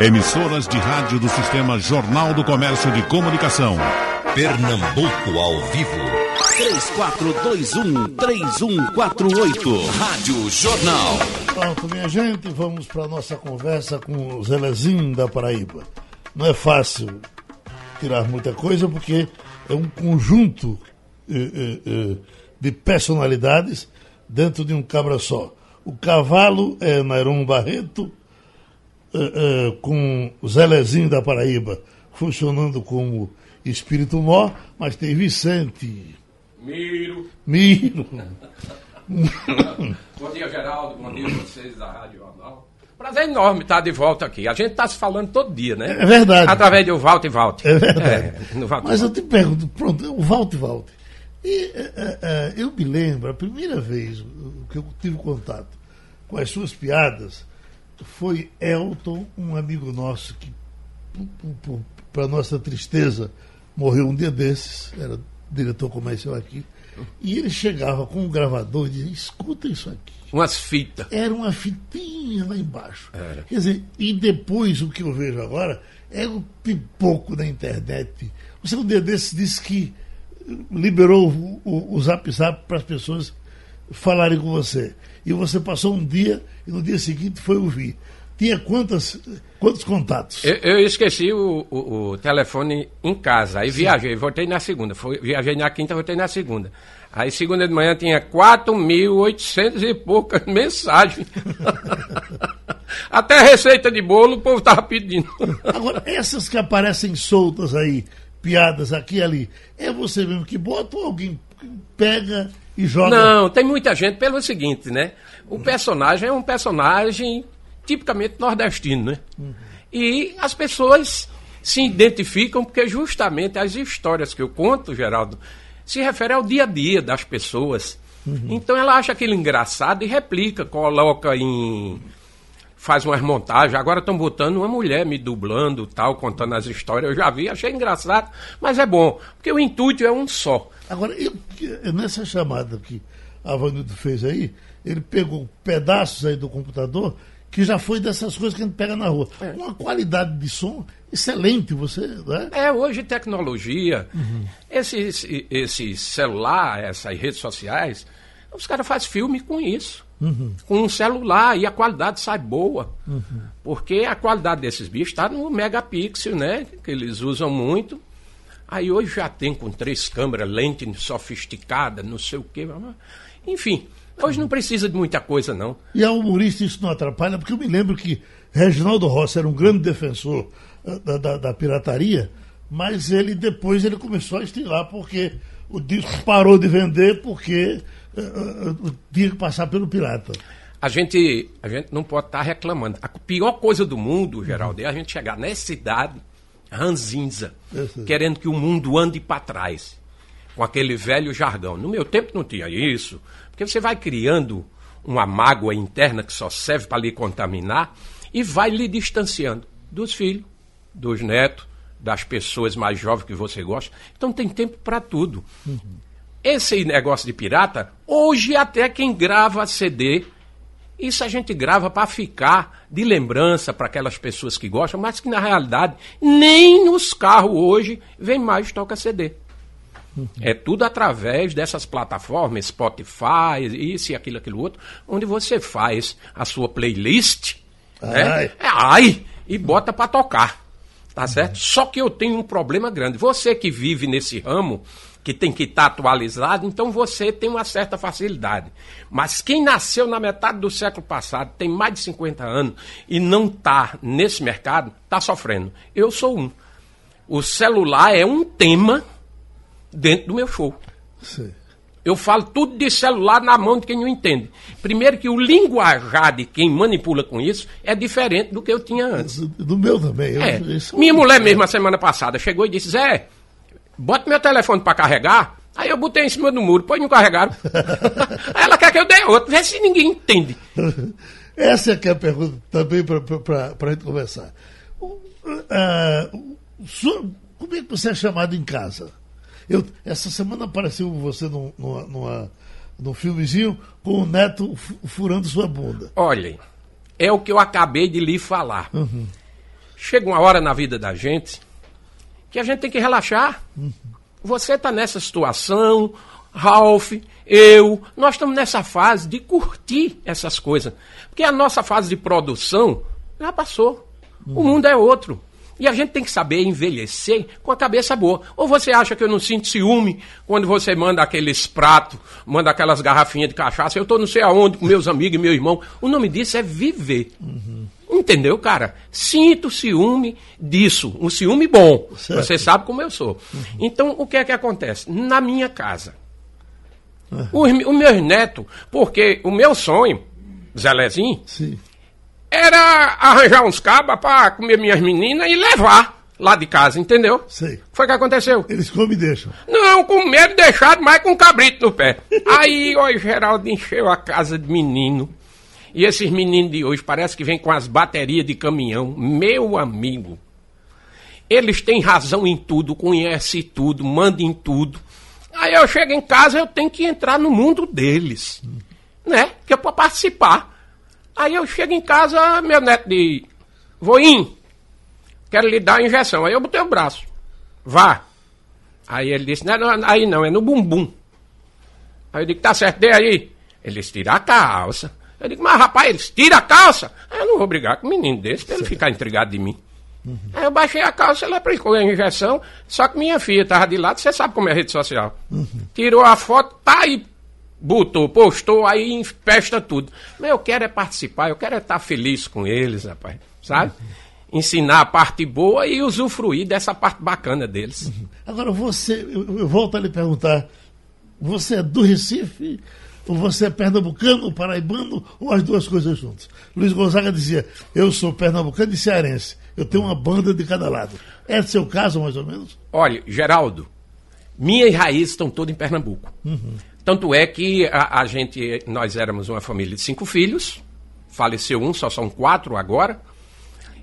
Emissoras de rádio do Sistema Jornal do Comércio de Comunicação. Pernambuco ao vivo. 3421-3148. Rádio Jornal. Pronto, minha gente, vamos para nossa conversa com o Zelezinho da Paraíba. Não é fácil tirar muita coisa porque é um conjunto eh, eh, eh, de personalidades dentro de um cabra só. O cavalo é Nairon Barreto, com o Zelezinho da Paraíba funcionando como espírito mó, mas tem Vicente. Miro. Miro. bom dia, Geraldo. Bom dia a vocês da Rádio Jornal. Prazer enorme estar de volta aqui. A gente está se falando todo dia, né? É verdade. Através do Valte e Valte. É verdade. É, Valte Mas eu te pergunto, pronto, o Valte e Valte. E é, é, eu me lembro, a primeira vez que eu tive contato com as suas piadas foi Elton, um amigo nosso que, para nossa tristeza, morreu um dia desses, era diretor comercial aqui, e ele chegava com um gravador e dizia, escuta isso aqui. Umas fitas. Era uma fitinha lá embaixo. Era. Quer dizer, e depois o que eu vejo agora é o pipoco da internet. Você um dia desses disse que liberou o, o, o Zap Zap para as pessoas falarem com você. E você passou um dia e no dia seguinte foi ouvir. Tinha quantas, quantos contatos? Eu, eu esqueci o, o, o, telefone em casa. Aí Sim. viajei, voltei na segunda. Foi, viajei na quinta, voltei na segunda. Aí segunda de manhã tinha 4.800 e poucas mensagens. Até receita de bolo o povo estava pedindo. Agora, essas que aparecem soltas aí, piadas aqui e ali, é você mesmo que bota ou alguém pega e joga? Não, tem muita gente pelo seguinte, né? O personagem é um personagem tipicamente nordestino, né? Uhum. E as pessoas se identificam porque justamente as histórias que eu conto, Geraldo, se referem ao dia a dia das pessoas. Uhum. Então ela acha aquilo engraçado e replica, coloca em faz umas montagens. Agora estão botando uma mulher me dublando, tal, contando as histórias. Eu já vi, achei engraçado, mas é bom, porque o intuito é um só. Agora, eu, nessa chamada que a Vanildo fez aí, ele pegou pedaços aí do computador que já foi dessas coisas que a gente pega na rua. É. Uma qualidade de som excelente, você. Né? É, hoje tecnologia, uhum. esse, esse, esse celular, essas redes sociais, os caras fazem filme com isso. Uhum. Com um celular e a qualidade sai boa. Uhum. Porque a qualidade desses bichos está no megapixel, né? Que eles usam muito. Aí hoje já tem com três câmeras, lente sofisticada, não sei o quê. Enfim, hoje não precisa de muita coisa, não. E a humorista isso não atrapalha, porque eu me lembro que Reginaldo Rossi era um grande defensor eh, da, da, da pirataria, mas ele depois ele começou a estilar, porque o disco parou de vender porque uh, uh, tinha que passar pelo pirata. A gente, a gente não pode estar tá reclamando. A pior coisa do mundo, Geraldo, é a gente chegar nessa idade ranzinza, querendo que o mundo ande para trás, com aquele velho jargão. No meu tempo não tinha isso, porque você vai criando uma mágoa interna que só serve para lhe contaminar e vai lhe distanciando dos filhos, dos netos, das pessoas mais jovens que você gosta. Então tem tempo para tudo. Uhum. Esse negócio de pirata, hoje até quem grava CD isso a gente grava para ficar de lembrança para aquelas pessoas que gostam, mas que na realidade nem nos carros hoje vem mais toca CD. Uhum. É tudo através dessas plataformas, Spotify, isso e aquilo, aquilo outro, onde você faz a sua playlist, ai. Né? É, ai, e bota para tocar. Tá certo? Uhum. Só que eu tenho um problema grande. Você que vive nesse ramo, que tem que estar tá atualizado, então você tem uma certa facilidade. Mas quem nasceu na metade do século passado, tem mais de 50 anos e não está nesse mercado, está sofrendo. Eu sou um. O celular é um tema dentro do meu show. Sim. Eu falo tudo de celular na mão de quem não entende. Primeiro que o linguajar de quem manipula com isso é diferente do que eu tinha antes. Do meu também. Eu, é. Minha mulher mesmo, a semana passada, chegou e disse, Zé, bota meu telefone para carregar. Aí eu botei em cima do muro, pois não carregaram. Aí ela quer que eu dê outro, vê se ninguém entende. Essa é que é a pergunta também para a gente conversar. Uh, uh, como é que você é chamado em casa? Eu, essa semana apareceu você num, numa, numa, num filmezinho com o neto furando sua bunda. Olhem, é o que eu acabei de lhe falar. Uhum. chega uma hora na vida da gente que a gente tem que relaxar. Uhum. Você está nessa situação, Ralph, eu, nós estamos nessa fase de curtir essas coisas. Porque a nossa fase de produção já passou. Uhum. O mundo é outro. E a gente tem que saber envelhecer com a cabeça boa. Ou você acha que eu não sinto ciúme quando você manda aqueles pratos, manda aquelas garrafinhas de cachaça? Eu estou não sei aonde com meus amigos e meu irmão. O nome disso é viver. Uhum. Entendeu, cara? Sinto ciúme disso. Um ciúme bom. Certo. Você sabe como eu sou. Uhum. Então, o que é que acontece? Na minha casa, uhum. os, os meus netos, porque o meu sonho, Zelezinho, Sim. era arranjar uns cabas para comer minhas meninas e levar lá de casa, entendeu? Sei. Foi o que aconteceu. Eles comem e deixam. Não, com medo deixado, mas com cabrito no pé. Aí, o Geraldo encheu a casa de menino. E esses meninos de hoje parece que vêm com as baterias de caminhão. Meu amigo, eles têm razão em tudo, conhecem tudo, mandam em tudo. Aí eu chego em casa, eu tenho que entrar no mundo deles, né? Que é para participar. Aí eu chego em casa, meu neto de voim, quero lhe dar a injeção. Aí eu botei o braço, vá. Aí ele disse, não, não, aí não, é no bumbum. Aí eu digo, tá certo, dê aí. Eles tiram a calça. Eu digo, mas rapaz, eles tiram a calça. Eu não vou brigar com um menino desse pra ele ficar intrigado de mim. Uhum. Aí eu baixei a calça, ele aplicou a injeção, só que minha filha estava de lado, você sabe como é a rede social. Uhum. Tirou a foto, tá aí, botou, postou, aí empesta tudo. Mas eu quero é participar, eu quero é estar feliz com eles, rapaz, sabe? Uhum. Ensinar a parte boa e usufruir dessa parte bacana deles. Uhum. Agora você, eu, eu volto a lhe perguntar, você é do Recife ou você é pernambucano, paraibano, ou as duas coisas juntas. Luiz Gonzaga dizia: Eu sou pernambucano e cearense. Eu tenho uma banda de cada lado. É seu caso, mais ou menos? Olha, Geraldo, minhas raízes estão todas em Pernambuco. Uhum. Tanto é que a, a, gente, nós éramos uma família de cinco filhos, faleceu um, só são quatro agora.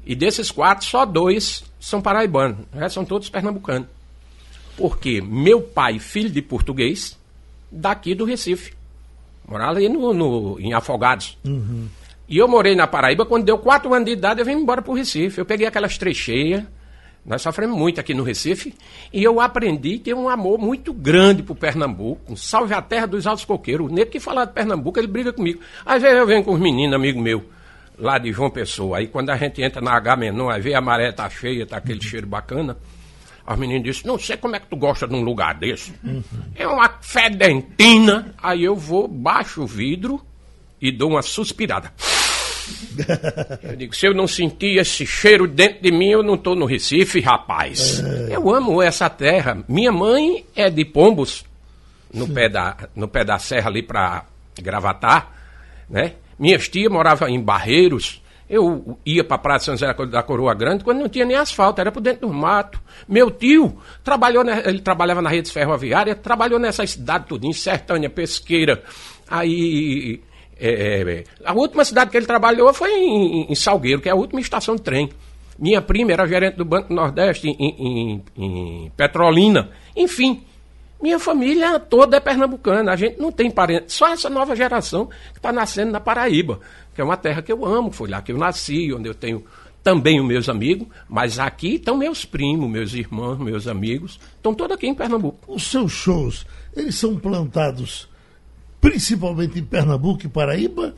E desses quatro, só dois são paraibanos, resto são todos pernambucanos. Porque meu pai, filho de português, daqui do Recife. Morava ali no, no, em Afogados. Uhum. E eu morei na Paraíba, quando deu quatro anos de idade, eu vim embora para o Recife. Eu peguei aquelas trecheias, nós sofremos muito aqui no Recife, e eu aprendi a ter um amor muito grande por Pernambuco. Salve a terra dos altos coqueiros. O nego que fala de Pernambuco, ele briga comigo. Às vezes eu venho com os meninos, amigo meu, lá de João Pessoa. Aí quando a gente entra na H menor, aí vê a maré tá cheia, tá aquele uhum. cheiro bacana. As meninas disseram, não sei como é que tu gosta de um lugar desse. Uhum. É uma fedentina. Aí eu vou, baixo o vidro e dou uma suspirada. eu digo, se eu não sentir esse cheiro dentro de mim, eu não estou no Recife, rapaz. É. Eu amo essa terra. Minha mãe é de Pombos, no, pé da, no pé da serra ali para Gravatar, né? Minhas tias moravam em Barreiros. Eu ia para a Praia de São José da Coroa Grande quando não tinha nem asfalto, era por dentro do mato. Meu tio trabalhou, ele trabalhava na rede ferroviária, trabalhou nessa cidade em Sertânia, Pesqueira. Aí, é, é, a última cidade que ele trabalhou foi em, em, Salgueiro, que é a última estação de trem. Minha prima era gerente do Banco Nordeste em, em, em Petrolina. Enfim, minha família toda é pernambucana, a gente não tem parente, só essa nova geração que está nascendo na Paraíba, que é uma terra que eu amo, foi lá que eu nasci, onde eu tenho também os meus amigos, mas aqui estão meus primos, meus irmãos, meus amigos, estão todos aqui em Pernambuco. Os seus shows, eles são plantados principalmente em Pernambuco e Paraíba?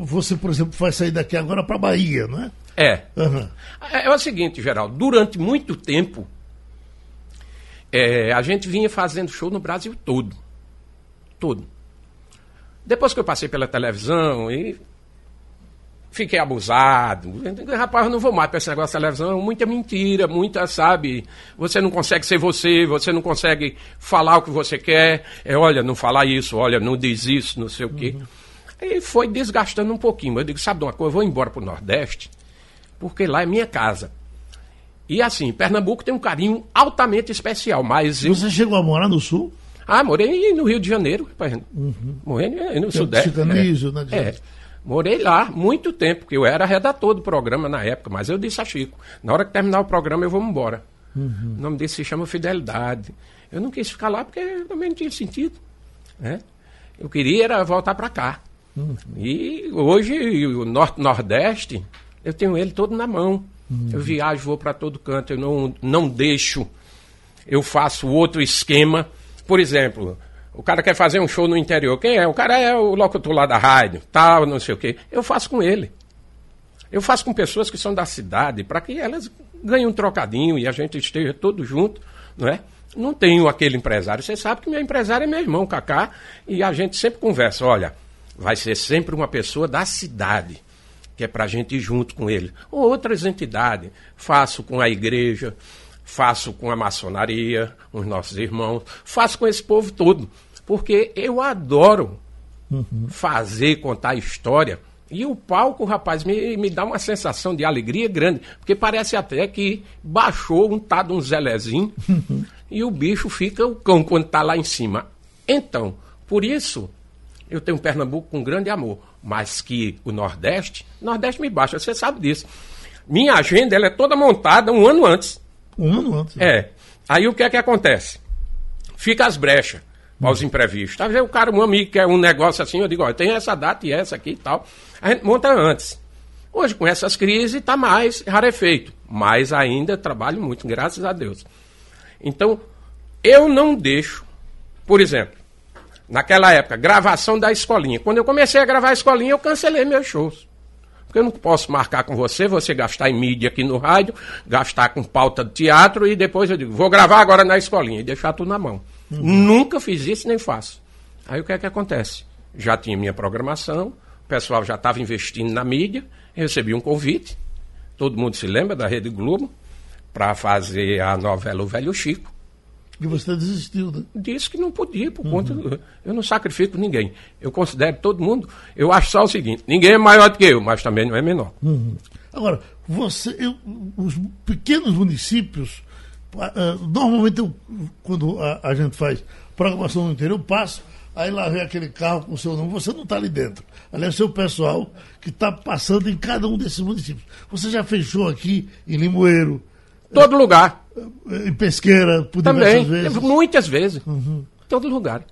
você, por exemplo, vai sair daqui agora para Bahia, não é? É. Uhum. é. É o seguinte, Geraldo, durante muito tempo é, a gente vinha fazendo show no Brasil todo. Todo. Depois que eu passei pela televisão e fiquei abusado. Rapaz, eu não vou mais para esse negócio de televisão. Muita mentira, muita, sabe? Você não consegue ser você, você não consegue falar o que você quer. É, olha, não falar isso, olha, não diz isso, não sei o quê. Uhum. E foi desgastando um pouquinho. Eu digo, sabe de uma coisa? Eu vou embora para o Nordeste, porque lá é minha casa. E assim, Pernambuco tem um carinho altamente especial, mas eu... Você chegou a morar no Sul? Ah, morei no Rio de Janeiro, uhum. morei no Sudeste. Chicanismo, é. né? É. Morei lá muito tempo, porque eu era redator do programa na época, mas eu disse a Chico, na hora que terminar o programa eu vou embora. Uhum. O nome desse se chama Fidelidade. Eu não quis ficar lá porque também não tinha sentido. Né? Eu queria era voltar para cá. Uhum. E hoje o Norte-Nordeste Eu tenho ele todo na mão. Eu viajo, vou para todo canto, eu não, não deixo. Eu faço outro esquema. Por exemplo, o cara quer fazer um show no interior. Quem é? O cara é o locutor lá da rádio, tal, não sei o quê. Eu faço com ele. Eu faço com pessoas que são da cidade, para que elas ganhem um trocadinho e a gente esteja todo junto, não é? Não tenho aquele empresário. Você sabe que meu empresário é meu irmão, Cacá, e a gente sempre conversa. Olha, vai ser sempre uma pessoa da cidade, que é para a gente ir junto com ele. Ou outras entidades. Faço com a igreja, faço com a maçonaria, os nossos irmãos, faço com esse povo todo. Porque eu adoro uhum. fazer, contar história e o palco, rapaz, me, me dá uma sensação de alegria grande, porque parece até que baixou um tá de um zelezinho e o bicho fica o cão quando está lá em cima. Então, por isso, eu tenho Pernambuco com grande amor, mas que o Nordeste, Nordeste me baixa, você sabe disso. Minha agenda ela é toda montada um ano antes. Um ano antes? É. Aí o que é que acontece? Fica as brechas para os imprevistos. Às vezes o cara, um amigo, quer um negócio assim, eu digo, olha, tem essa data e essa aqui e tal. A gente monta antes. Hoje, com essas crises, está mais rarefeito. Mas ainda trabalho muito, graças a Deus. Então, eu não deixo, por exemplo, naquela época, gravação da escolinha. Quando eu comecei a gravar a escolinha, eu cancelei meus shows. Porque eu não posso marcar com você, você gastar em mídia aqui no rádio, gastar com pauta de teatro e depois eu digo, vou gravar agora na escolinha e deixar tudo na mão. Uhum. Nunca fiz isso nem faço. Aí o que é que acontece? Já tinha minha programação, o pessoal já estava investindo na mídia, recebi um convite, todo mundo se lembra da Rede Globo, para fazer a novela O Velho Chico. E você desistiu, né? Disse que não podia, por uhum. conta. Eu não sacrifico ninguém. Eu considero todo mundo. Eu acho só o seguinte: ninguém é maior do que eu, mas também não é menor. Uhum. Agora, você, eu, os pequenos municípios, uh, normalmente eu, quando a, a, gente faz programação no interior, eu passo aí lá vem aquele carro com o seu nome, você não está ali dentro. Aliás, seu pessoal que está passando em cada um desses municípios. Você já fechou aqui em Limoeiro. Todo é, lugar. Em Pesqueira, por Também, vezes. muitas vezes. Uhum. Todo lugar.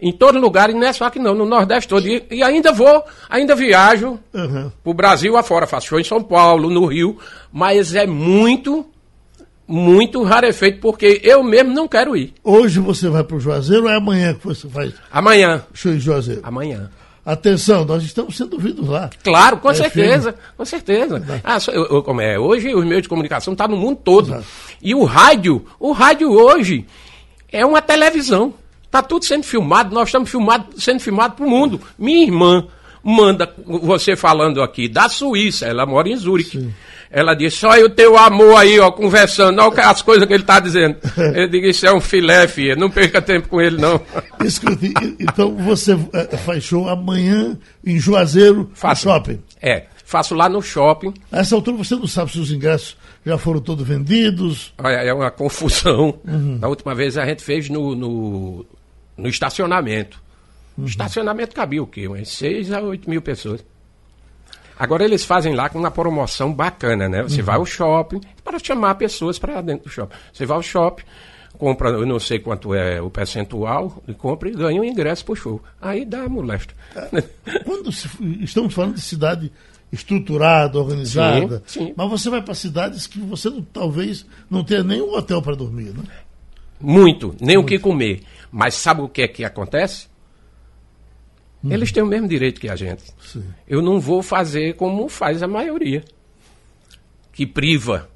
Em todo lugar, e não é só aqui não, no Nordeste todo. E, e ainda vou, ainda viajo uhum. para o Brasil afora. Faço show em São Paulo, no Rio, mas é muito muito rarefeito, porque eu mesmo não quero ir. Hoje você vai para o Juazeiro ou é amanhã que você faz? Amanhã. Show em Juazeiro. Amanhã. Atenção, nós estamos sendo ouvidos lá. Claro, com é certeza, filme. com certeza. Ah, eu, eu, como é, hoje os meios de comunicação estão tá no mundo todo. Exato. E o rádio, o rádio hoje é uma televisão. Está tudo sendo filmado, nós estamos filmado, sendo filmados para o mundo. Minha irmã manda você falando aqui da Suíça, ela mora em Zurique. Sim. Ela disse, olha o teu amor aí, ó, conversando, olha as coisas que ele está dizendo. Eu digo, isso é um filé, filha, não perca tempo com ele, não. Escute, então você eh, faz show amanhã em Juazeiro, faço, no shopping? É, faço lá no shopping. A essa altura você não sabe se os ingressos já foram todos vendidos? Olha, é uma confusão. Uhum. Na última vez a gente fez no, no, no estacionamento. Uhum. Estacionamento cabia o quê? Umas 6 a 8 mil pessoas. Agora eles fazem lá com uma promoção bacana, né? Você uhum. vai ao shopping para chamar pessoas para dentro do shopping. Você vai ao shopping, compra, eu não sei quanto é o percentual, e compra e ganha um ingresso para o show. Aí dá molesta. É, quando se, estamos falando de cidade estruturada, organizada, sim, sim. mas você vai para cidades que você não, talvez não tenha nem um hotel para dormir, né? Muito, nem Muito. o que comer. Mas sabe o que é que acontece? Uhum. Eles têm o mesmo direito que a gente. Sim. Eu não vou fazer como faz a maioria, que priva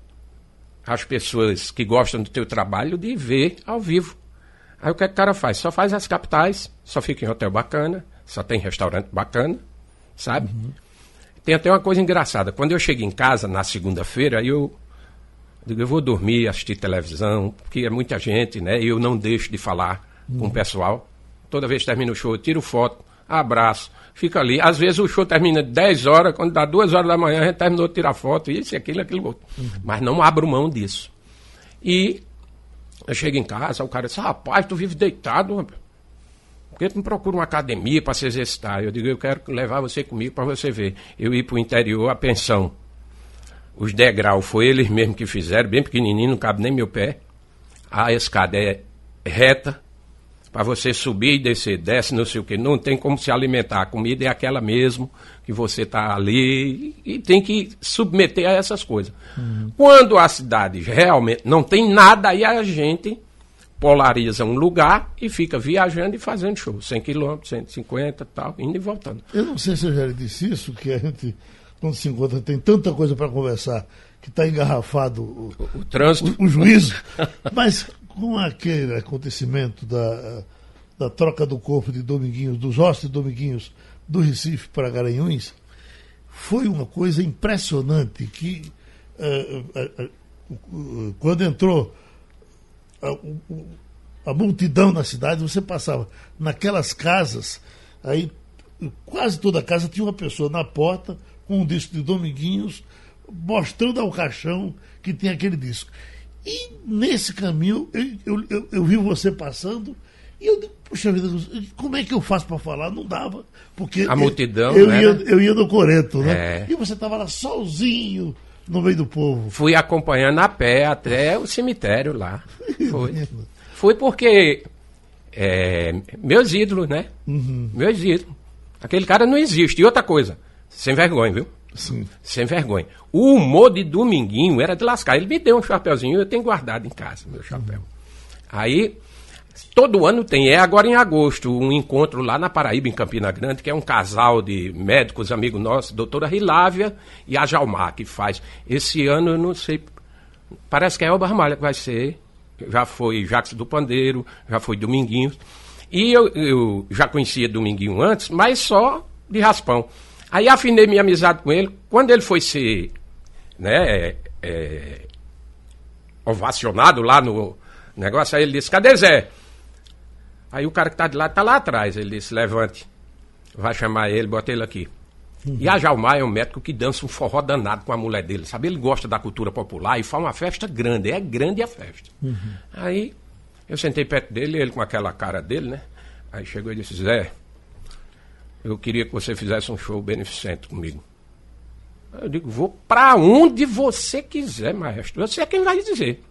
as pessoas que gostam do teu trabalho de ver ao vivo. Aí o que, é que o cara faz? Só faz as capitais, só fica em hotel bacana, só tem restaurante bacana, sabe? Uhum. Tem até uma coisa engraçada. Quando eu chego em casa na segunda-feira, eu digo, eu vou dormir, assistir televisão, porque é muita gente, né? E eu não deixo de falar uhum. com o pessoal. Toda vez que termino o show, eu tiro foto abraço. Fica ali. Às vezes o show termina 10 horas, quando dá 2 horas da manhã, a gente terminou de tirar foto, isso, aquilo, aquilo outro. Uhum. Mas não abro mão disso. E eu chego em casa, o cara diz, rapaz, tu vive deitado, rapaz. Por que tu não procura uma academia para se exercitar? Eu digo, eu quero levar você comigo para você ver. Eu ir para o interior, a pensão. Os degraus foi eles mesmos que fizeram, bem pequenininho, não cabe nem meu pé. A escada é reta, para você subir e descer, desce não sei o que, não tem como se alimentar. A comida é aquela mesmo que você está ali e, tem que submeter a essas coisas. Uhum. Quando a cidade realmente não tem nada, aí a gente polariza um lugar e fica viajando e fazendo show. 100 quilômetros, 150 tal, indo e voltando. Eu não sei se eu já disse isso, que a gente, quando se encontra, tem tanta coisa para conversar que está engarrafado o, o, o trânsito, o, o juízo. Mas com aquele acontecimento da, da troca do corpo de Dominguinhos, dos ossos de Dominguinhos do Recife para Garanhuns, foi uma coisa impressionante que uh, uh, uh, quando entrou a, a, multidão na cidade, você passava naquelas casas, aí quase toda casa tinha uma pessoa na porta com um disco de Dominguinhos, mostrando ao caixão que tinha aquele disco. E nesse caminho, eu, eu, eu, eu vi você passando e eu digo, puxa vida, como é que eu faço para falar? Não dava. Porque a multidão. Eu, né? ia, eu ia no Coreto, né? É. E você estava lá sozinho no meio do povo. Fui acompanhando a pé até o cemitério lá. Foi. Fui porque é, meus ídolos, né? Uhum. Meus ídolos. Aquele cara não existe. E outra coisa, sem vergonha, viu? Sim. Sem vergonha. O humor de Dominguinho era de lascar. Ele me deu um chapeuzinho, eu tenho guardado em casa, meu chapéu. Uhum. Aí, todo ano tem, é agora em agosto, um encontro lá na Paraíba, em Campina Grande, que é um casal de médicos, amigos nossos, doutora Rilávia e a Jalmar, que faz. Esse ano eu não sei, parece que é Elba Ramalha que vai ser. Já foi Jacques do Pandeiro, já foi Dominguinho. E eu, eu já conhecia Dominguinho antes, mas só de raspão. Aí afinei minha amizade com ele. Quando ele foi ser né, é, é, ovacionado lá no negócio, aí ele disse, cadê Zé? Aí o cara que está de lá está lá atrás. Ele disse, levante. Vai chamar ele, bota ele aqui. Uhum. E a Jalmar é um médico que dança um forró danado com a mulher dele, sabe? Ele gosta da cultura popular e faz uma festa grande. É grande a festa. Uhum. Aí eu sentei perto dele, ele com aquela cara dele, né? Aí chegou e disse, Zé, eu queria que você fizesse um show beneficente comigo. Eu digo, vou para onde você quiser, maestro. Você é quem vai dizer.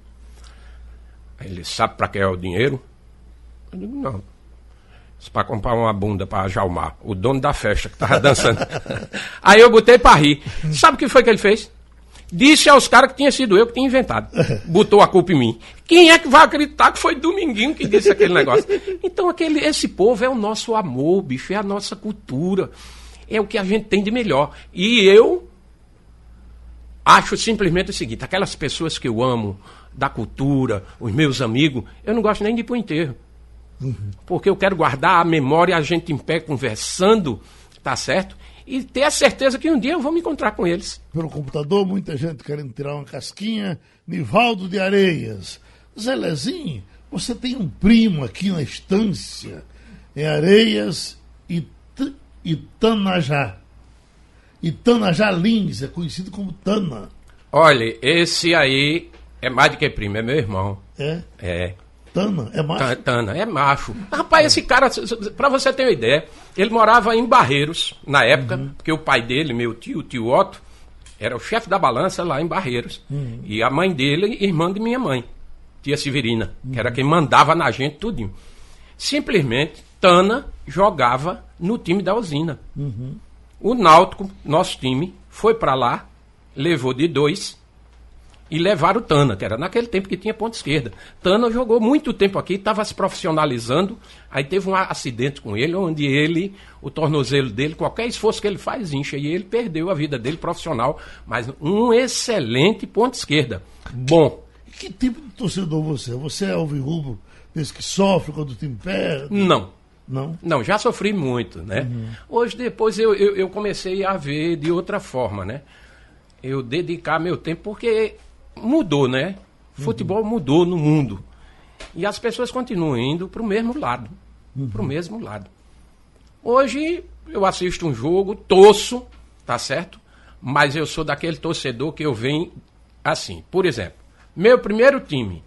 Aí ele sabe para que é o dinheiro? Eu digo, não. Para comprar uma bunda para Jalmar, o dono da festa que estava dançando. Aí eu botei para rir. Sabe o que foi que ele fez? Disse aos caras que tinha sido eu que tinha inventado. Botou a culpa em mim. Quem é que vai acreditar que foi Dominguinho que disse aquele negócio? Então, aquele, esse povo é o nosso amor, bicho, é a nossa cultura. É o que a gente tem de melhor. E eu acho simplesmente o seguinte: aquelas pessoas que eu amo, da cultura, os meus amigos, eu não gosto nem de ir para o enterro. Uhum. Porque eu quero guardar a memória, a gente em pé conversando, tá certo? E ter a certeza que um dia eu vou me encontrar com eles. Pelo computador, muita gente querendo tirar uma casquinha. Nivaldo de Areias. Zelezinho, você tem um primo aqui na estância, em Areias e Itanajá. Itanajá Lins, é conhecido como Tana. Olha, esse aí é mais do que primo, é meu irmão. É? É. Tana, é macho? Tana, é macho. Rapaz, esse cara, pra você ter uma ideia, ele morava em Barreiros, na época, uhum. porque o pai dele, meu tio, o tio Otto, era o chefe da balança lá em Barreiros. Uhum. E a mãe dele, irmã de minha mãe, tia Severina, uhum. que era quem mandava na gente tudinho. Simplesmente, Tana jogava no time da usina. Uhum. O Náutico, nosso time, foi para lá, levou de dois e levaram o Tana, que era naquele tempo que tinha ponta esquerda. Tana jogou muito tempo aqui, estava se profissionalizando, aí teve um acidente com ele, onde ele, o tornozelo dele, qualquer esforço que ele faz, incha, e ele perdeu a vida dele profissional, mas um excelente ponta esquerda. Bom. Que, que tipo de torcedor você é? Você é alvirrubro, desse que sofre quando o time perde? Não. Não? Não, já sofri muito, né? Uhum. Hoje, depois, eu, eu, eu comecei a ver de outra forma, né? Eu dedicar meu tempo, porque mudou, né? Uhum. Futebol mudou no mundo. E as pessoas continuam indo para o mesmo lado. Uhum. Para o mesmo lado. Hoje eu assisto um jogo, torço, tá certo? Mas eu sou daquele torcedor que eu venho assim. Por exemplo, meu primeiro time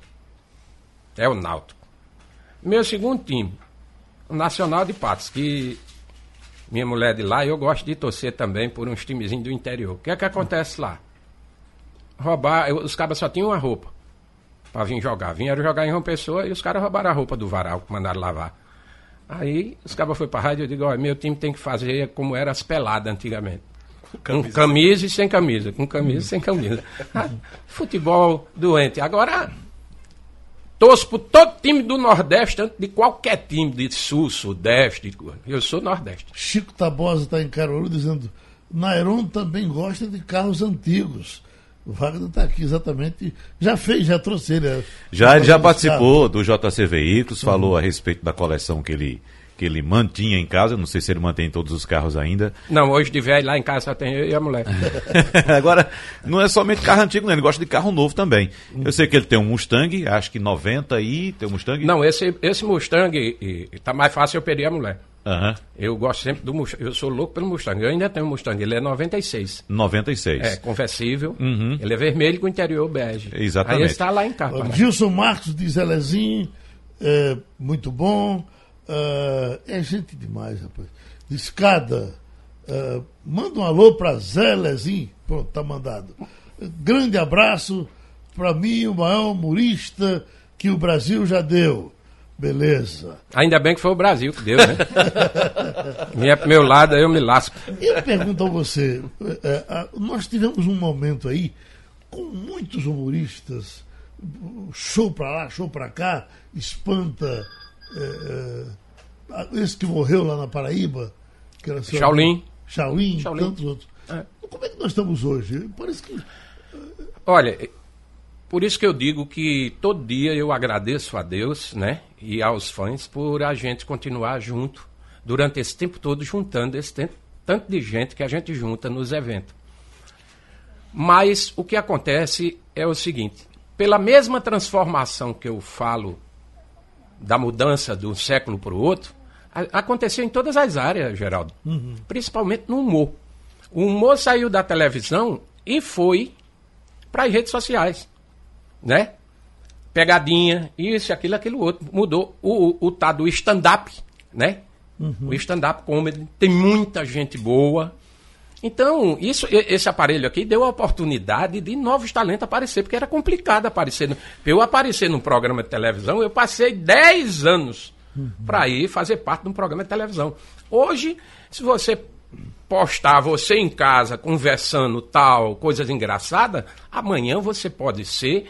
é o Náutico. Meu segundo time, o Nacional de Patos, que minha mulher de lá, eu gosto de torcer também por uns timezinhos do interior. O que é que acontece lá? Roubar. Os cabas só tinham uma roupa para vir jogar. Vieram jogar em João Pessoa e os caras roubaram a roupa do varal, mandaram lavar. Aí os cabas foram pra rádio e eu digo, olha, meu time tem que fazer como era as peladas antigamente. Com camisa e sem camisa, com camisa e sem camisa. Ah, Futebol doente. Agora, torço por todo time do Nordeste, tanto de qualquer time, de Sul, Sudeste. de- Eu sou Nordeste. Chico Tabosa está em Caruaru dizendo: Nairon também gosta de carros antigos. O Wagner está aqui exatamente. Já fez, já trouxe ele. é, Já, ele já os participou do JC Veículos, falou a respeito da coleção que ele, que ele mantinha em casa. Não sei se ele mantém todos os carros ainda. Não, hoje de velho lá em casa só tem eu e a mulher. Agora, não é somente carro antigo, não. Ele gosta de carro novo também. Eu sei que ele tem um Mustang, acho que 90 e tem um Mustang. Não, esse, esse Mustang e, e tá mais fácil eu perder a mulher. Aham. Eu gosto sempre do Mustang. Eu sou louco pelo Mustang. Eu ainda tenho um Mustang. Ele é 96. 96. É, conversível. Ele é vermelho com interior bege. Exatamente. Aí ele está lá em casa. Ó, Gilson Marcos diz Elezinho, é, muito bom. é, é gente demais, rapaz. Escada, é, manda um alô para Zé Lezinho. Pronto, tá mandado. Grande abraço para mim, o maior humorista que o Brasil já deu. Beleza. Ainda bem que foi o Brasil que deu, né? Vinha pro meu lado, aí eu me lasco. Eu pergunto a você, é, nós tivemos um momento aí com muitos humoristas, show pra lá, show pra cá, espanta é, é, esse que morreu lá na Paraíba, que era seu- Shaolin. Shaolin, Shaolin. tantos outros. É. Como é que nós estamos hoje? Parece que Olha, por isso que eu digo que todo dia eu agradeço a Deus, né? E aos fãs por a gente continuar junto durante esse tempo todo, juntando esse tempo, tanto de gente que a gente junta nos eventos. Mas o que acontece é o seguinte: pela mesma transformação que eu falo da mudança de um século para o outro, aconteceu em todas as áreas, Geraldo. Principalmente no humor. O humor saiu da televisão e foi para as redes sociais, né? Pegadinha, isso, aquilo, aquilo outro. Mudou o, o, o tal do stand-up, né? O stand-up comedy. Tem muita gente boa. Então, isso, esse aparelho aqui deu a oportunidade de novos talentos aparecer, porque era complicado aparecer. Pra eu aparecer num programa de televisão, eu passei 10 anos para ir fazer parte de um programa de televisão. Hoje, se você postar você em casa conversando tal, coisas engraçadas, amanhã você pode ser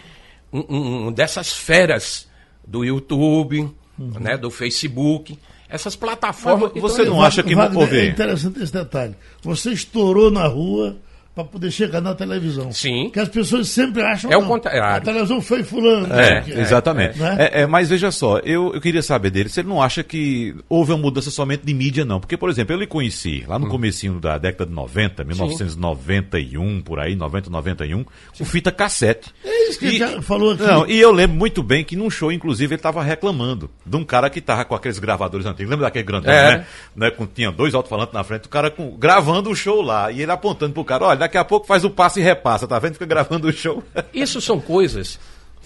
um, um- dessas feras do YouTube, né, do Facebook, essas plataformas. Mas você Então, não acha que não- Wagner, é interessante esse detalhe. Você estourou na rua para poder chegar na televisão. Sim. Que as pessoas sempre acham É o não, contrário. A televisão foi fulano. É, que- exatamente. é. É, é, mas veja só, eu, eu queria saber dele, se ele não acha que houve uma mudança somente de mídia, não. Porque, por exemplo, eu lhe conheci lá no comecinho da década de 90, 1991, por aí, 90, 91, com fita cassete. Isso que ele já falou aqui. Não, e eu lembro muito bem que num show, inclusive, ele estava reclamando de um cara que tava com aqueles gravadores antigos. Lembra daquele grandão, É. né? né? Com, tinha dois alto-falantes na frente, o cara com- gravando o show lá. E ele apontando pro cara, olha, daqui a pouco faz o passe e repassa, tá vendo? Fica gravando o show. Isso são coisas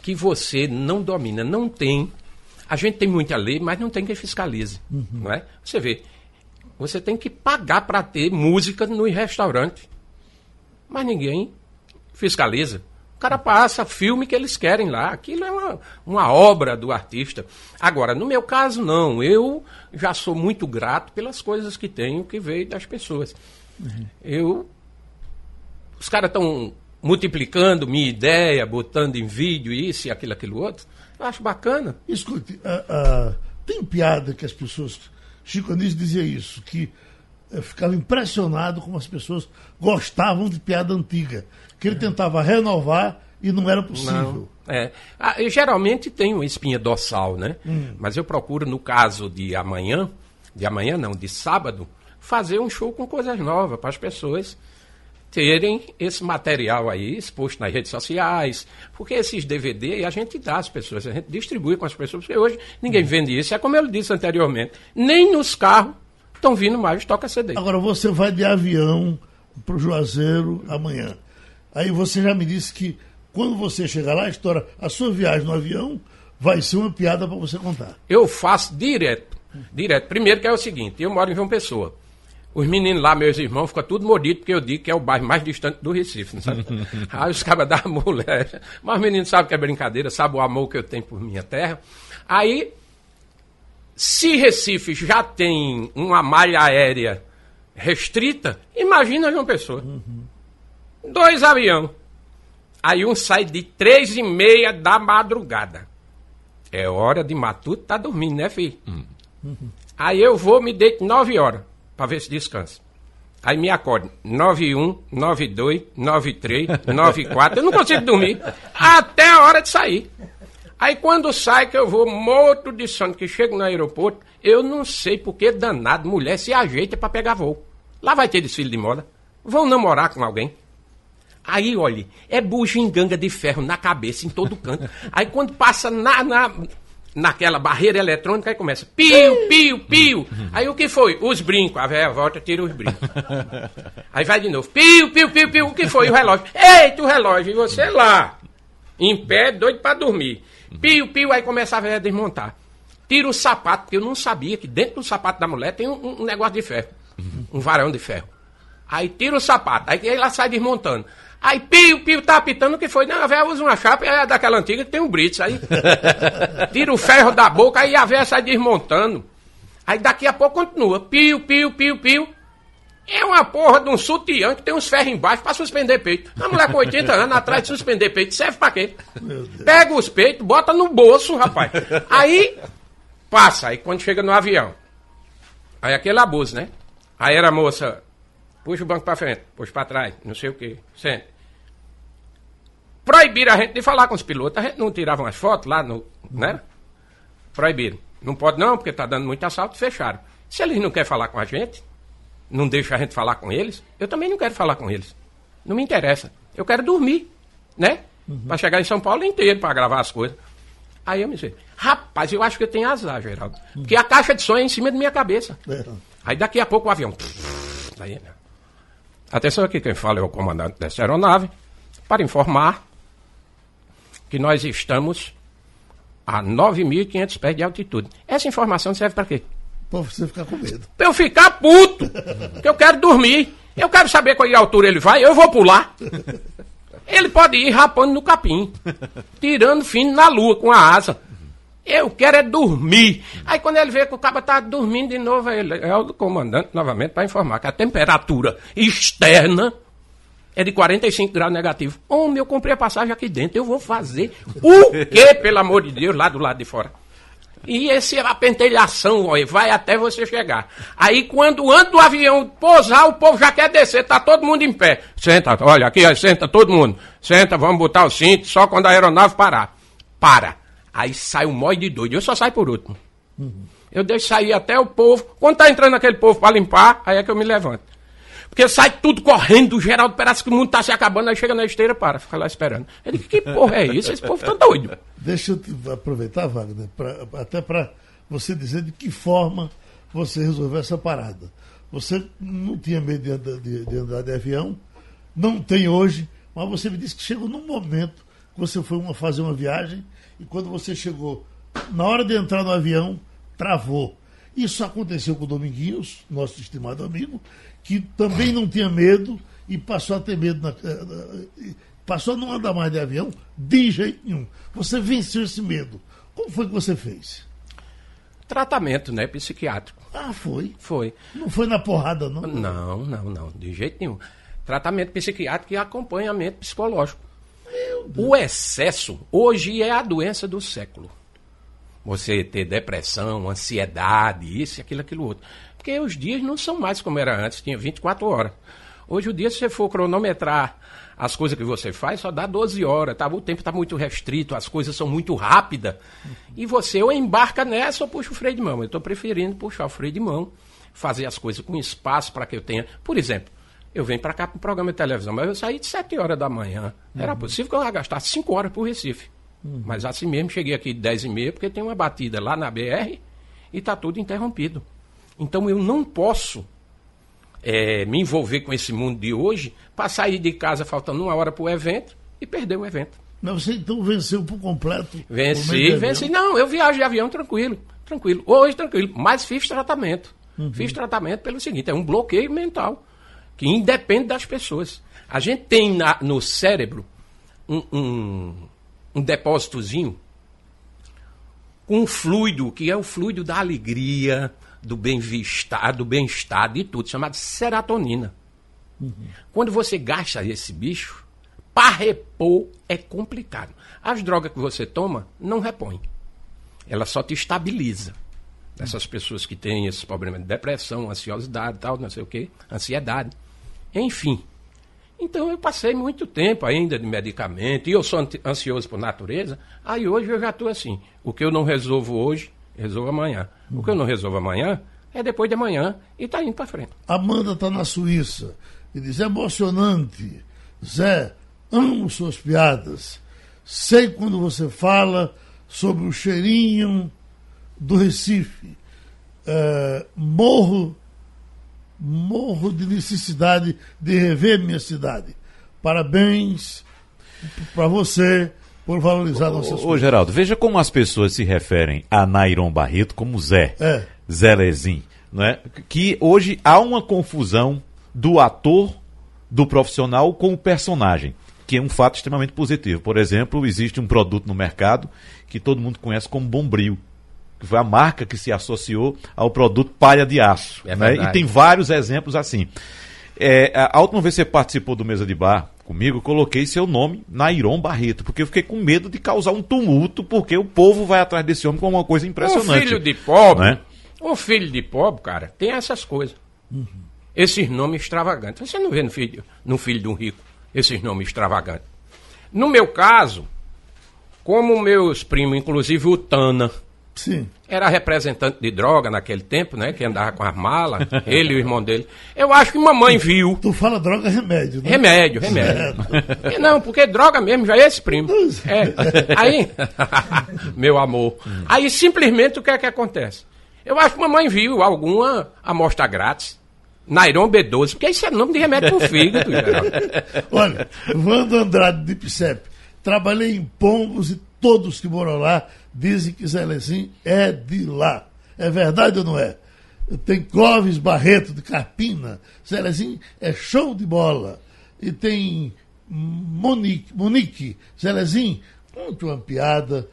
que você não domina, não tem. A gente tem muita lei, mas não tem quem fiscalize. Não é? Você vê, você tem que pagar para ter música no restaurante. Mas ninguém fiscaliza. O cara passa filme que eles querem lá. Aquilo é uma, uma obra do artista. Agora, no meu caso, não. Eu já sou muito grato pelas coisas que tenho que veio das pessoas. Eu os caras estão multiplicando minha ideia, botando em vídeo isso e aquilo, aquilo outro. Eu acho bacana. Escute, ah, ah, tem piada que as pessoas. Chico Anísio dizia isso, que eh, ficava impressionado como as pessoas gostavam de piada antiga. Que ele tentava renovar e não era possível. É. Ah, eu geralmente tenho espinha dorsal, né? Mas eu procuro, no caso de amanhã, de amanhã não, de sábado, fazer um show com coisas novas para as pessoas terem esse material aí exposto nas redes sociais, porque esses DVD a gente dá às pessoas, a gente distribui com as pessoas, porque hoje ninguém vende isso. É como eu disse anteriormente, nem nos carros estão vindo mais toca CD. Agora você vai de avião para o Juazeiro amanhã. Aí você já me disse que quando você chegar lá, a história, a sua viagem no avião vai ser uma piada para você contar. Eu faço direto. Direto. Primeiro que é o seguinte, eu moro em João Pessoa. Os meninos lá, meus irmãos, ficam tudo mordidos, porque eu digo que é o bairro mais distante do Recife, não sabe? Aí os cabas da mulher. Mas os meninos sabem que é brincadeira, sabem o amor que eu tenho por minha terra. Aí, Se Recife já tem uma malha aérea restrita, imagina João Pessoa. Uhum. Dois aviões. Aí um sai de três e meia da madrugada. É hora de matuto, tá dormindo, né, filho? Uhum. Aí eu vou, me deito nove horas, para ver se descansa. Aí me acordo, 91, 92, 93, 94, eu não consigo dormir até a hora de sair. Aí quando sai que eu vou morto de sono, que chego no aeroporto, eu não sei por que danado, mulher se ajeita para pegar voo. Lá vai ter desfile de moda. Vão namorar com alguém. Aí, olha, é bugiganga de ferro na cabeça, em todo canto. Aí quando passa na, na, naquela barreira eletrônica, aí começa pio, pio, pio. Aí o que foi? Os brincos. A velha volta, tira os brincos. Aí vai de novo, pio, pio, pio, pio. O que foi? O relógio. Eita, o relógio. E você lá, em pé, doido para dormir. Pio, pio. Aí começa a desmontar. Tira o sapato, porque eu não sabia que dentro do sapato da mulher tem um, um negócio de ferro. Um varão de ferro. Aí tira o sapato. Aí ela sai desmontando. Aí pio, pio, tá apitando o que foi? Não, a velha usa uma chapa é daquela antiga que tem um brito. Aí tira o ferro da boca, aí a velha sai desmontando. Aí daqui a pouco continua. Pio, pio, pio, pio. É uma porra de um sutiã que tem uns ferros embaixo pra suspender peito. A mulher com 80 anos atrás de suspender peito serve pra quê? Pega os peitos, bota no bolso, rapaz. Aí passa, aí quando chega no avião. Aí aquele abuso, né? Aí era a moça, puxa o banco para frente, puxa para trás, não sei o quê, sente. Proibiram a gente de falar com os pilotos, a gente não tirava umas fotos lá, no, né? Proibiram. Não pode não, porque está dando muito assalto, fecharam. Se eles não querem falar com a gente, não deixam a gente falar com eles, eu também não quero falar com eles. Não me interessa. Eu quero dormir, né? Uhum. Para chegar em São Paulo inteiro para gravar as coisas. Aí eu me disse, rapaz, eu acho que eu tenho azar, Geraldo. Uhum. Porque a caixa de som é em cima da minha cabeça. É. Aí daqui a pouco o avião. Aí, né? Atenção aqui, quem fala é o comandante dessa aeronave, para informar que nós estamos a 9.500 pés de altitude. Essa informação serve para quê? Para você ficar com medo. Para eu ficar puto, que eu quero dormir. Eu quero saber qual altura ele vai, eu vou pular. Ele pode ir rapando no capim, tirando fino na lua com a asa. Eu quero é dormir. Aí quando ele vê que o cabo está dormindo de novo, ele é o comandante novamente para informar que a temperatura externa é de 45 graus negativo. Homem, eu comprei a passagem aqui dentro, eu vou fazer o quê, pelo amor de Deus, lá do lado de fora? E esse é a pentelhação, olha, vai até você chegar. Aí quando anda o avião pousar, o povo já quer descer, tá todo mundo em pé. Senta, olha, aqui, ó, senta todo mundo. Senta, vamos botar o cinto, só quando a aeronave parar. Para. Aí sai um mói de doido. Eu só saio por último. Uhum. Eu deixo sair até o povo. Quando tá entrando aquele povo para limpar, aí é que eu me levanto. Porque sai tudo correndo, o Geraldo parece que o mundo tá se acabando, aí chega na esteira, para, fica lá esperando. Ele que porra é isso? Esse povo tá doido. Deixa eu aproveitar, Wagner, pra, até para você dizer de que forma você resolveu essa parada. Você não tinha medo de andar de, de, andar de avião, não tem hoje, mas você me disse que chegou num momento que você foi uma, fazer uma viagem e quando você chegou, na hora de entrar no avião, travou. Isso aconteceu com o Dominguinhos, nosso estimado amigo, que também não tinha medo e passou a ter medo, na, eh, eh, passou a não andar mais de avião de jeito nenhum. Você venceu esse medo. Como foi que você fez? Tratamento, né, psiquiátrico. Ah, foi? Foi. Não foi na porrada, não? Não, não, não, de jeito nenhum. Tratamento psiquiátrico e acompanhamento psicológico. O excesso hoje é a doença do século. Você ter depressão, ansiedade, isso, aquilo, aquilo outro. Porque os dias não são mais como era antes, tinha 24 horas. Hoje o dia, se você for cronometrar as coisas que você faz, só dá 12 horas. Tá? O tempo está muito restrito, as coisas são muito rápidas. E você ou embarca nessa ou puxa o freio de mão. Eu estou preferindo puxar o freio de mão, fazer as coisas com espaço para que eu tenha. Por exemplo, eu venho para cá para um programa de televisão, mas eu saí de 7 horas da manhã. Era uhum. possível que eu gastar 5 horas para o Recife. Uhum. Mas assim mesmo, cheguei aqui de 10 e meia, porque tem uma batida lá na BR e está tudo interrompido. Então eu não posso é, me envolver com esse mundo de hoje para sair de casa faltando uma hora para o evento e perder o evento. Mas você então venceu por completo? Venci, venci. Não, eu viajo de avião tranquilo, tranquilo. Hoje tranquilo, mas fiz tratamento. Uhum. Fiz tratamento pelo seguinte, é um bloqueio mental que independe das pessoas. A gente tem na, no cérebro um, um, um depósitozinho com um fluido, que é o fluido da alegria, do bem-estar, do bem-estar, de tudo, chamado serotonina. Uhum. Quando você gasta esse bicho, para repor é complicado. As drogas que você toma não repõe. Ela só te estabiliza. Essas pessoas que têm esses problemas de depressão, ansiosidade, tal, não sei o quê, ansiedade. Enfim. Então eu passei muito tempo ainda de medicamento, e eu sou ansioso por natureza, aí hoje eu já estou assim. O que eu não resolvo hoje, resolvo amanhã. O que eu não resolvo amanhã, é depois de amanhã e está indo para frente. Amanda está na Suíça e diz: é emocionante. Zé, amo suas piadas. Sei quando você fala sobre o cheirinho do Recife. É, morro, morro de necessidade de rever minha cidade. Parabéns para você por valorizar nossas Ô, ô Geraldo, veja como as pessoas se referem a Nairon Barreto como Zé. É. Zé Lezin. Né? Que hoje há uma confusão do ator, do profissional com o personagem que é um fato extremamente positivo. Por exemplo, existe um produto no mercado que todo mundo conhece como Bombril, que foi a marca que se associou ao produto palha de aço. É né? E tem vários exemplos assim. É, a última vez que você participou do Mesa de Bar comigo, coloquei seu nome Nairon Barreto, porque eu fiquei com medo de causar um tumulto, porque o povo vai atrás desse homem com uma coisa impressionante. O filho de pobre, né? o filho de pobre, cara, tem essas coisas. Uhum. Esses nomes extravagantes. Você não vê no filho, no filho de um rico esses nomes extravagantes. No meu caso, como meus primos, inclusive o Tana, Sim. Era representante de droga naquele tempo, né? Que andava com as malas, ele e o irmão dele. Eu acho que mamãe viu. Tu fala droga remédio, né? Remédio, remédio. Não, porque droga mesmo já é esse primo. É. Aí, meu amor. Aí simplesmente o que é que acontece? Eu acho que mamãe viu alguma amostra grátis Nairon B12, porque isso é nome de remédio pro fígado. Olha, Wando Andrade de Picep, trabalhei em Pombos e todos que moram lá dizem que Zelezinho é de lá. É verdade ou não é? Tem Clóvis Barreto de Carpina, Zelezinho é show de bola. E tem Monique, Monique Zelezinho, conte uma piada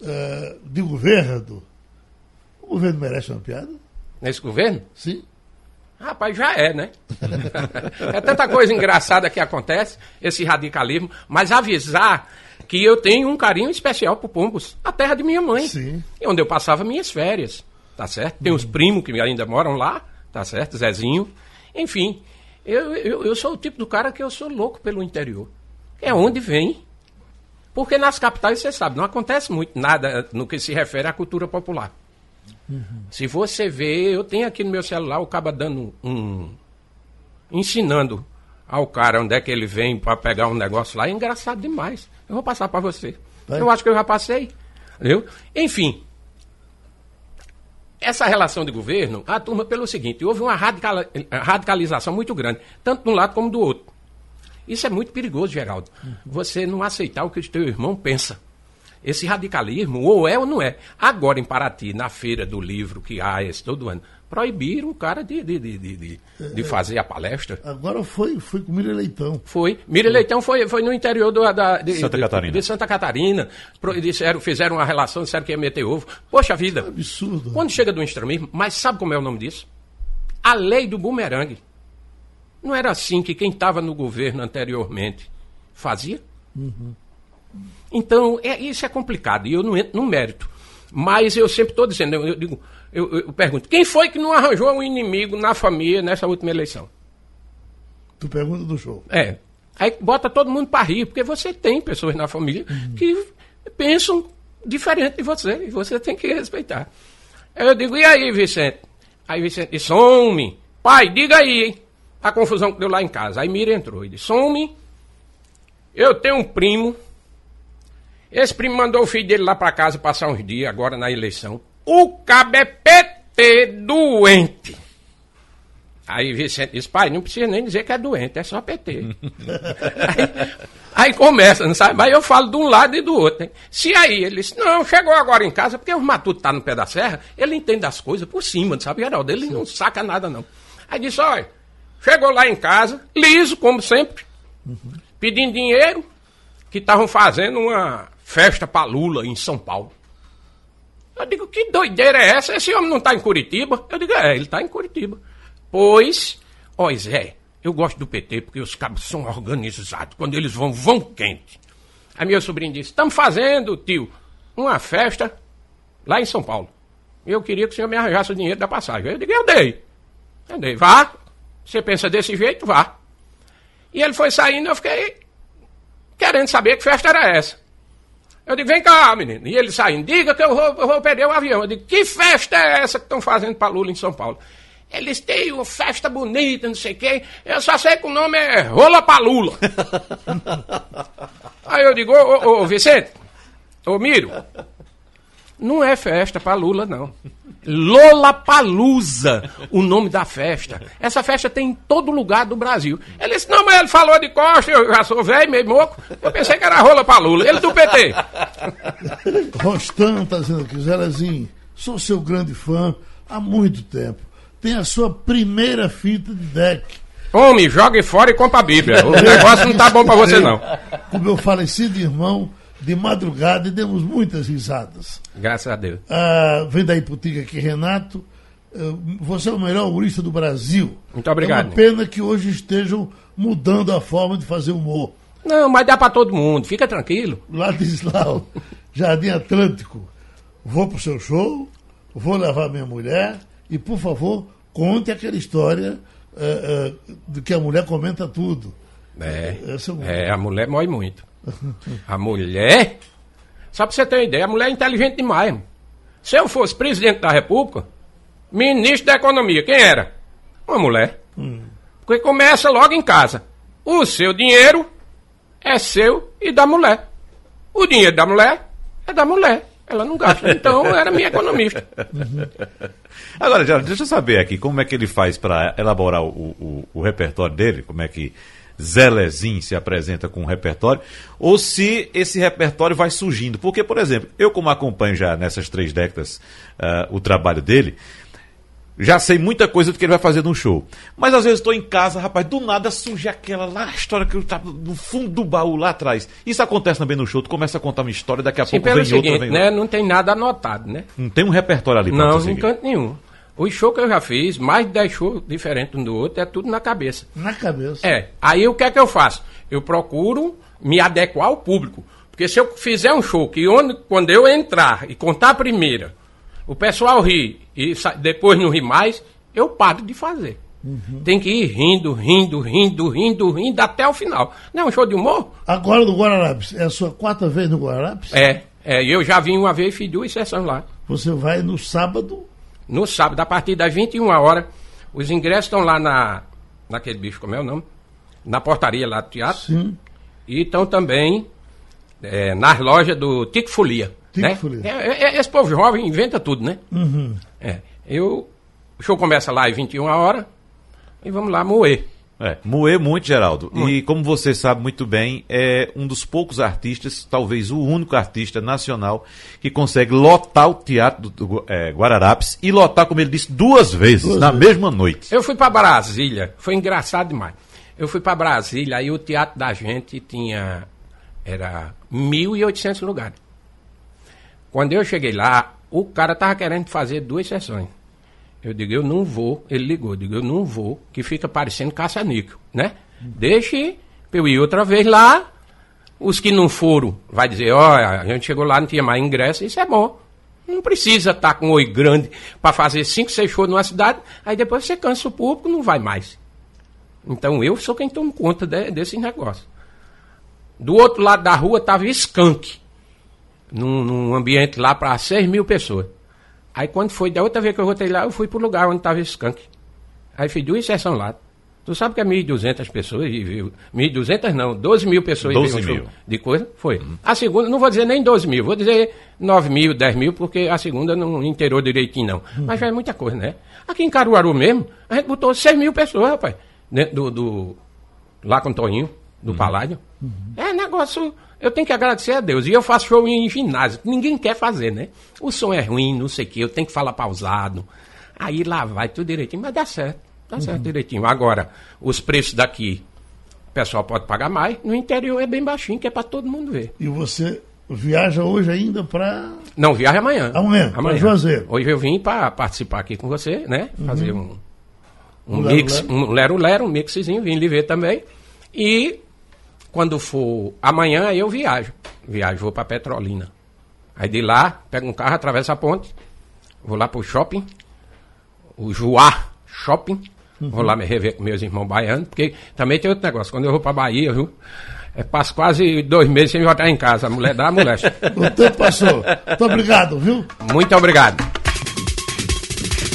uh, de governo. O governo merece uma piada? Nesse governo? Sim. Rapaz, já é, né? é tanta coisa engraçada que acontece, esse radicalismo, mas avisar que eu tenho um carinho especial por Pombos, a terra de minha mãe, Sim. onde eu passava minhas férias, tá certo? Tem uhum. os primos que ainda moram lá, tá certo? Zezinho. Enfim, eu, eu, eu sou o tipo do cara que eu sou louco pelo interior. É onde vem. Porque nas capitais, você sabe, não acontece muito nada no que se refere à cultura popular. Uhum. Se você vê, eu tenho aqui no meu celular o cara dando um. ensinando ao cara onde é que ele vem para pegar um negócio lá. É engraçado demais. Eu vou passar para você. Vai. Eu acho que eu já passei. Entendeu? Enfim. Essa relação de governo, a turma, pelo seguinte, houve uma radicalização muito grande, tanto de um lado como do outro. Isso é muito perigoso, Geraldo. Você não aceitar o que o teu irmão pensa. Esse radicalismo, ou é ou não é. Agora, em Paraty, na feira do livro que há esse todo ano, proibiram o cara de, de, de, de, de é, fazer a palestra. Agora foi, foi com Mira Leitão. Foi. Mira Leitão foi, foi no interior do, da, de, Santa Catarina. De, Santa Catarina. Disseram, fizeram uma relação, disseram que ia meter ovo. Poxa vida. É absurdo. Quando chega do extremismo, mas sabe como é o nome disso? A lei do bumerangue. Não era assim que quem estava no governo anteriormente fazia? Uhum. Então, é, isso é complicado, e eu não entro no mérito. Mas eu sempre estou dizendo, eu, eu digo, eu, eu, pergunto, quem foi que não arranjou um inimigo na família nessa última eleição? Tu pergunta do show. É. Aí bota todo mundo para rir, porque você tem pessoas na família uhum. que pensam diferente de você, e você tem que respeitar. Aí eu digo, e aí, Vicente? Aí Vicente disse, some. Pai, diga aí, hein? A confusão que deu lá em casa. Aí Mira entrou e disse, some. Eu tenho um primo esse primo mandou o filho dele lá para casa passar uns dias, agora na eleição. O cabo é PT doente. Aí Vicente disse, pai, não precisa nem dizer que é doente, é só PT. aí, aí, começa, não sabe? Mas eu falo de um lado e do outro. Hein? Se aí ele disse, não, chegou agora em casa, porque o Matuto tá no pé da serra, ele entende as coisas por cima, sabe, Geraldo? Ele Sim. não saca nada, não. Aí disse, olha, chegou lá em casa, liso, como sempre, uhum. pedindo dinheiro, que estavam fazendo uma festa para Lula em São Paulo. Eu digo, que doideira é essa? Esse homem não está em Curitiba? Eu digo, é, ele está em Curitiba. Pois, ó Zé, eu gosto do PT porque os cabos são organizados. Quando eles vão, vão quente. Aí meu sobrinho disse, estamos fazendo, tio, uma festa lá em São Paulo. Eu queria que o senhor me arranjasse o dinheiro da passagem. Eu digo, eu dei. Eu dei, vá. Você pensa desse jeito, vá. E ele foi saindo, eu fiquei querendo saber que festa era essa. Eu digo, vem cá, menino. E ele saindo, diga que eu vou, eu vou perder o avião. Eu digo, que festa é essa que estão fazendo para Lula em São Paulo? Eles têm uma festa bonita, não sei o quê. Eu só sei que o nome é Rola pra Lula. Aí eu digo, ô, ô, ô Vicente, ô Miro, não é festa para Lula, não. Lola Palusa, o nome da festa. Essa festa tem em todo lugar do Brasil. Ele disse, não, mas ele falou de costa, eu já sou velho, meio moco. Eu pensei que era rola pra Lula. Ele do PT. Rostan tá dizendo aqui, Zelezinho, sou seu grande fã há muito tempo. Tem a sua primeira fita de deck. Homem, jogue fora e compra a Bíblia. O negócio não tá bom pra você, não. Com meu falecido irmão, de madrugada, e demos muitas risadas. Graças a Deus. Ah, vem daí pro Tica aqui, Renato. Ah, Você é o melhor humorista do Brasil. Muito obrigado. É uma pena que hoje estejam mudando a forma de fazer humor. Não, mas dá pra todo mundo, fica tranquilo. Ladislau, Jardim Atlântico. Vou pro seu show, vou levar minha mulher e, por favor, conte aquela história eh, de que a mulher comenta tudo. É, é é, a mulher mói muito. A mulher, só pra você ter uma ideia, a mulher é inteligente demais. irmão. Se eu fosse presidente da República, ministro da Economia, quem era? Uma mulher. Porque começa logo em casa. O seu dinheiro é seu e da mulher. O dinheiro da mulher é da mulher. Ela não gasta. Então era minha economista. Agora, deixa eu saber aqui como é que ele faz para elaborar o, o- o repertório dele, como é que Zelezinho se apresenta com o repertório, ou se esse repertório vai surgindo. Porque, por exemplo, eu como acompanho já nessas três décadas ah, o trabalho dele, já sei muita coisa do que ele vai fazer no show. Mas às vezes estou em casa, rapaz, do nada surge aquela lá, história que estava no fundo do baú lá atrás. Isso acontece também no show, tu começa a contar uma história, daqui a Sim, pouco vem outra, seguinte, vem né? outra. Não tem nada anotado, né? Não tem um repertório ali pra Não, em canto nenhum. Os shows que eu já fiz, mais de 10 shows diferentes um do outro, é tudo na cabeça. Na cabeça. É, aí o que é que eu faço? Eu procuro me adequar ao público. Porque se eu fizer um show que onde, quando eu entrar e contar a primeira, o pessoal ri e depois não ri mais, eu paro de fazer. Tem que ir rindo, rindo, rindo, rindo, rindo até o final. Não é um show de humor? Agora no Guararapes, é a sua quarta vez no Guararapes? É, é, eu já vim uma vez e fiz duas sessões lá. Você vai no sábado, No sábado, a partir das 21 horas, os ingressos estão lá na. Naquele bicho, como é o nome? Na portaria lá do teatro. sim. E estão também é, nas lojas do Tico Folia. Tico né? Folia. É, é, esse povo jovem inventa tudo, né? É, eu, o show começa lá às 21 horas e vamos lá moer. É, moer muito, Geraldo. E como você sabe muito bem, é um dos poucos artistas, talvez o único artista nacional, que consegue lotar o teatro do, do, é, Guararapes e lotar, como ele disse, duas vezes, Duas na vezes. mesma noite. Eu fui para Brasília, foi engraçado demais. Eu fui para Brasília, aí o teatro da gente tinha. Era 1.800 lugares. Quando eu cheguei lá, o cara tava querendo fazer duas sessões. Eu digo, eu não vou. Ele ligou, eu digo, eu não vou, que fica parecendo caça-níquel, né? Deixe eu ir outra vez lá. Os que não foram, vai dizer, olha, a gente chegou lá, não tinha mais ingresso, isso é bom. Não precisa estar com um oi grande para fazer cinco, seis shows numa cidade, aí depois você cansa o público, não vai mais. Então eu sou quem tomo conta de, desse negócio. Do outro lado da rua estava Skank, num, num ambiente lá para 6 mil pessoas. Aí quando foi da outra vez que eu voltei lá, eu fui pro lugar onde estava Skank. Aí fiz duas sessões lá. Tu sabe que é 1.200 pessoas e viu. 1.200 não, 12 mil pessoas 12 viram o mil. show de coisa. Foi. A segunda, não vou dizer nem 12 mil, vou dizer 9 mil, 10 mil, porque a segunda não inteirou direitinho, não. Mas já é muita coisa, né? Aqui em Caruaru mesmo, a gente botou 6 mil pessoas, rapaz. Dentro do. do- lá com o Toninho, do Paládio. É negócio. Eu tenho que agradecer a Deus. E eu faço show em ginásio. que Ninguém quer fazer, né? O som é ruim, não sei o quê, eu tenho que falar pausado. Aí lá vai tudo direitinho, mas dá certo. Dá certo direitinho. Agora, os preços daqui, o pessoal pode pagar mais. No interior é bem baixinho, que é para todo mundo ver. E você viaja hoje ainda para. Não, viaja amanhã. Amanhã, amanhã. Juazeiro. Hoje eu vim para participar aqui com você, né? Fazer um, um, um mix, lero, um lero-lero, um mixzinho, vim lhe ver também. E quando for amanhã, eu viajo. Viajo, vou para Petrolina. Aí de lá, pego um carro, atravesso a ponte, vou lá pro shopping, o Juá Shopping, uhum. vou lá me rever com meus irmãos baianos, porque também tem outro negócio, quando eu vou pra Bahia, viu? É, passo quase dois meses sem voltar em casa. A mulher dá, a mulher. o tempo passou. Muito obrigado, viu? Muito obrigado.